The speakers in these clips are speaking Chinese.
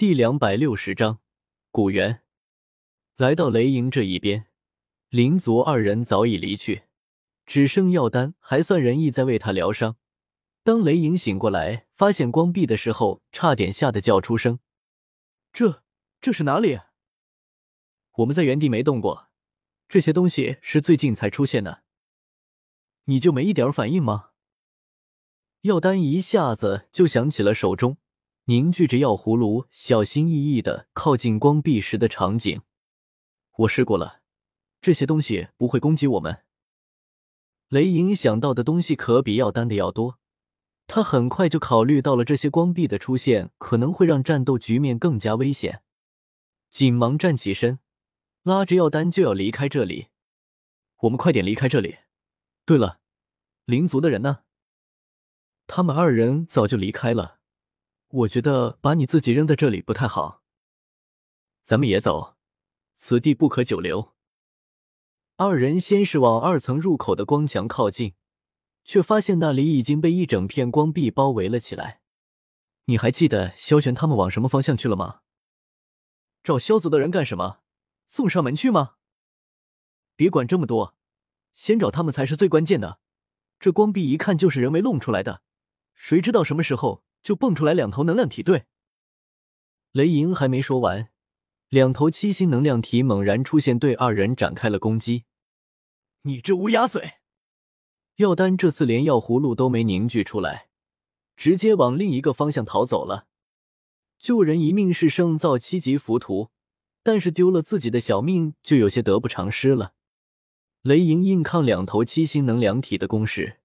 第两百六十章古猿来到雷营这一边，灵族二人早已离去，只剩药丹还算仁义在为他疗伤。当雷影醒过来，发现光壁的时候，差点吓得叫出声：“这这是哪里？”我们在原地没动过，这些东西是最近才出现的。你就没一点反应吗？药丹一下子就想起了手中凝聚着药葫芦，小心翼翼的靠近光壁时的场景。我试过了，这些东西不会攻击我们。雷影想到的东西可比药丹的要多，他很快就考虑到了这些光壁的出现可能会让战斗局面更加危险，紧忙站起身，拉着药丹就要离开这里。我们快点离开这里。对了，灵族的人呢？他们二人早就离开了。我觉得把你自己扔在这里不太好。咱们也走，此地不可久留。二人先是往二层入口的光墙靠近，却发现那里已经被一整片光壁包围了起来。你还记得萧玄他们往什么方向去了吗？找萧族的人干什么？送上门去吗？别管这么多，先找他们才是最关键的。这光壁一看就是人为弄出来的。谁知道什么时候就蹦出来两头能量体？对，雷莹还没说完，两头七星能量体猛然出现，对二人展开了攻击。你这乌鸦嘴！药丹这次连药葫芦都没凝聚出来，直接往另一个方向逃走了。救人一命是胜造七级浮屠，但是丢了自己的小命就有些得不偿失了。雷莹硬抗两头七星能量体的攻势。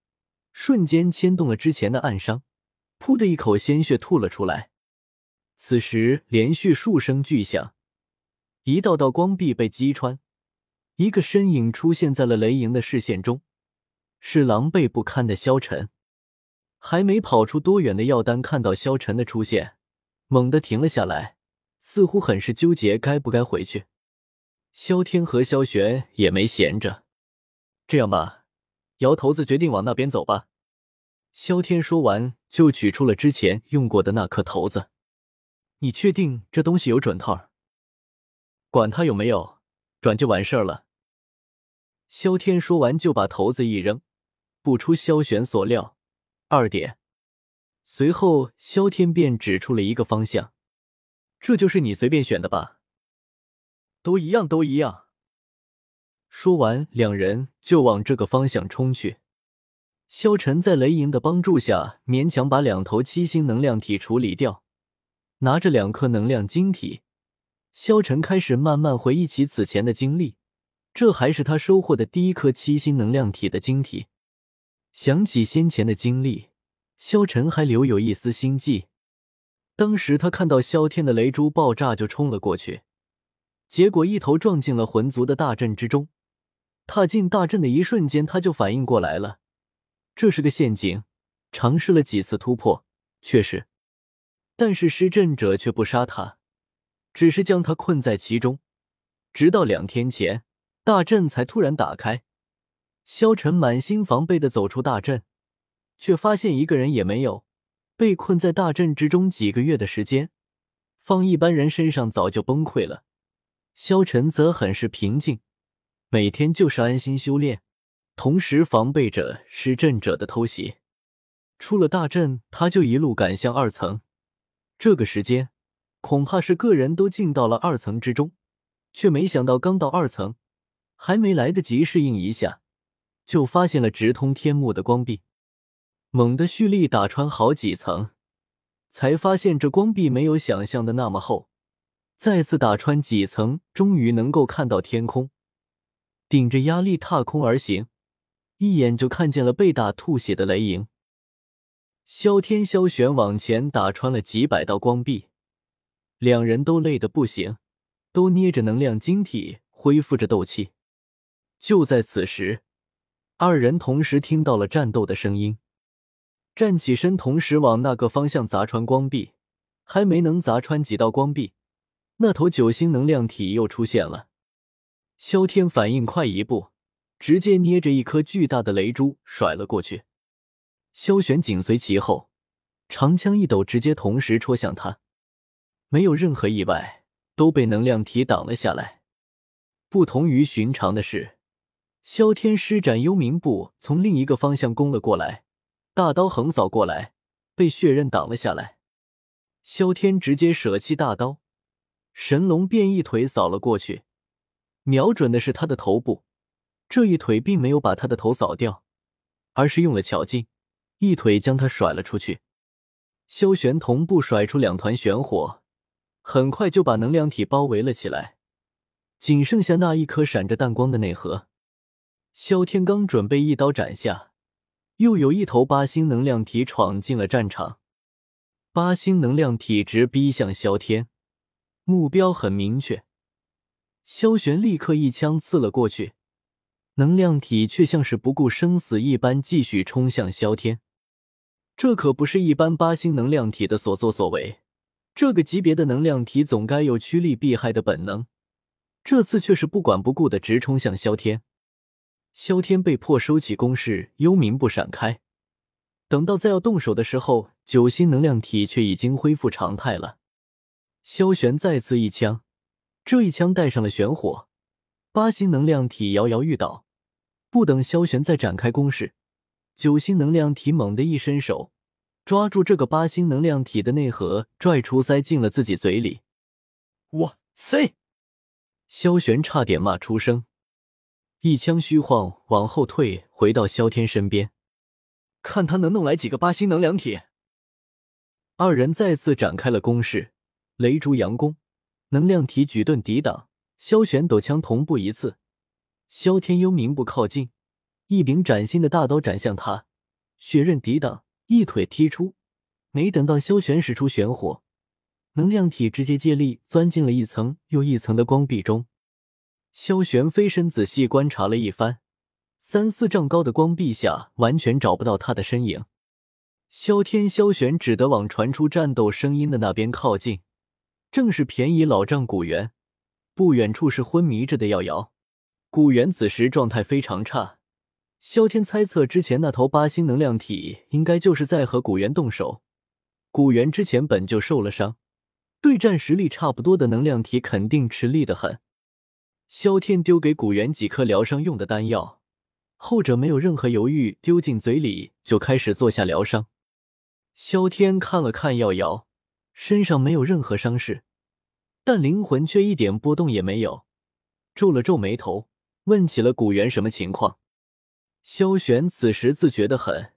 瞬间牵动了之前的暗伤，噗的一口鲜血吐了出来。此时连续数声巨响，一道道光壁被击穿，一个身影出现在了雷莹的视线中，是狼狈不堪的萧晨。还没跑出多远的药丹看到萧晨的出现，猛地停了下来，似乎很是纠结该不该回去。萧天和萧玄也没闲着，这样吧。摇头子决定往那边走吧。萧天说完，就取出了之前用过的那颗骰子。你确定这东西有准头？管他有没有，转就完事儿了。萧天说完，就把骰子一扔，不出萧玄所料，二点。随后，萧天便指出了一个方向：“这就是你随便选的吧？都一样，都一样。”说完，两人就往这个方向冲去。萧晨在雷莹的帮助下，勉强把两头七星能量体处理掉。拿着两颗能量晶体，萧晨开始慢慢回忆起此前的经历。这还是他收获的第一颗七星能量体的晶体。想起先前的经历，萧晨还留有一丝心悸。当时他看到萧天的雷珠爆炸，就冲了过去，结果一头撞进了魂族的大阵之中。踏进大阵的一瞬间，他就反应过来了，这是个陷阱。尝试了几次突破，却是，但是施阵者却不杀他，只是将他困在其中，直到两天前，大阵才突然打开。萧晨满心防备的走出大阵，却发现一个人也没有。被困在大阵之中几个月的时间，放一般人身上早就崩溃了。萧晨则很是平静。每天就是安心修炼，同时防备着施阵者的偷袭。出了大阵，他就一路赶向二层。这个时间，恐怕是个人都进到了二层之中，却没想到刚到二层，还没来得及适应一下，就发现了直通天幕的光壁，猛地蓄力打穿好几层，才发现这光壁没有想象的那么厚。再次打穿几层，终于能够看到天空。顶着压力踏空而行，一眼就看见了被打吐血的雷影。萧天、萧玄往前打穿了几百道光壁，两人都累得不行，都捏着能量晶体恢复着斗气。就在此时，二人同时听到了战斗的声音，站起身，同时往那个方向砸穿光壁。还没能砸穿几道光壁，那头九星能量体又出现了。萧天反应快一步，直接捏着一颗巨大的雷珠甩了过去。萧玄紧随其后，长枪一抖，直接同时戳向他。没有任何意外，都被能量体挡了下来。不同于寻常的是，萧天施展幽冥步，从另一个方向攻了过来，大刀横扫过来，被血刃挡了下来。萧天直接舍弃大刀，神龙变一腿扫了过去，瞄准的是他的头部。这一腿并没有把他的头扫掉，而是用了巧劲，一腿将他甩了出去。萧玄同步甩出两团玄火，很快就把能量体包围了起来，仅剩下那一颗闪着淡光的内核。萧天刚准备一刀斩下，又有一头八星能量体闯进了战场。八星能量体直逼向萧天，目标很明确。萧玄立刻一枪刺了过去。能量体却像是不顾生死一般，继续冲向萧天。这可不是一般八星能量体的所作所为。这个级别的能量体总该有趋利避害的本能，这次却是不管不顾的直冲向萧天。萧天被迫收起攻势，幽冥不闪开。等到再要动手的时候，九星能量体却已经恢复常态了。萧玄再次一枪，这一枪带上了玄火，八星能量体摇摇欲倒。不等萧玄再展开攻势，九星能量体猛地一伸手，抓住这个八星能量体的内核，拽出塞进了自己嘴里。哇塞！萧玄差点骂出声，一枪虚晃，往后退，回到萧天身边，看他能弄来几个八星能量体。二人再次展开了攻势，雷烛佯攻，能量体举盾抵挡，萧玄抖枪同步一次。萧天幽冥步靠近，一柄崭新的大刀斩向他，血刃抵挡，一腿踢出。没等到萧玄使出玄火，能量体直接借力钻进了一层又一层的光壁中。萧玄飞身仔细观察了一番，三四丈高的光壁下完全找不到他的身影。萧天、萧玄只得往传出战斗声音的那边靠近，正是便宜老丈古元。不远处是昏迷着的瑶瑶。古元此时状态非常差，萧天猜测之前那头八星能量体应该就是在和古元动手。古元之前本就受了伤，对战实力差不多的能量体肯定吃力的很。萧天丢给古元几颗疗伤用的丹药，后者没有任何犹豫，丢进嘴里就开始做下疗伤。萧天看了看药瑶，身上没有任何伤势，但灵魂却一点波动也没有，皱了皱眉头。问起了古元什么情况，萧玄此时自觉的很，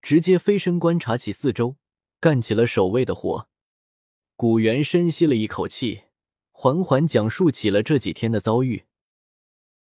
直接飞身观察起四周，干起了守卫的活。古元深吸了一口气，缓缓讲述起了这几天的遭遇。